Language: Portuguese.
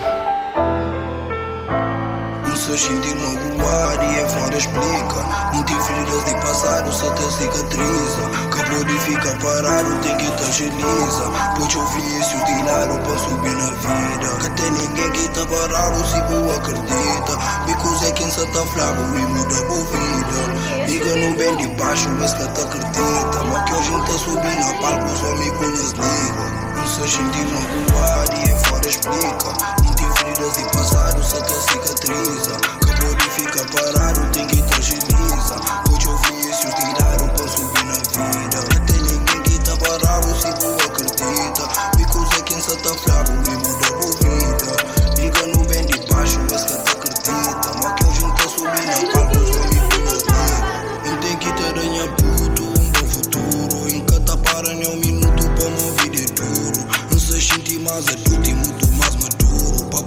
I'm willing to die for this shit. I done cried for this shit. Might take a life for this shit. Isso sentir magoar e é fora explica Não feridas de passado, só te cicatriza Que purifica parado, tem que te agiliza Pois o vício dinheiro pra subir na vida Que tem ninguém que tá parado se boa acredita Bicos é quem só tá flaco e muda a vida Liga no bem de baixo, mas que te acredita Mas que hoje tá subindo a palco, só me conhece liga Isso sentir magoar e é fora explica más, é puto e muito mais maduro. Pra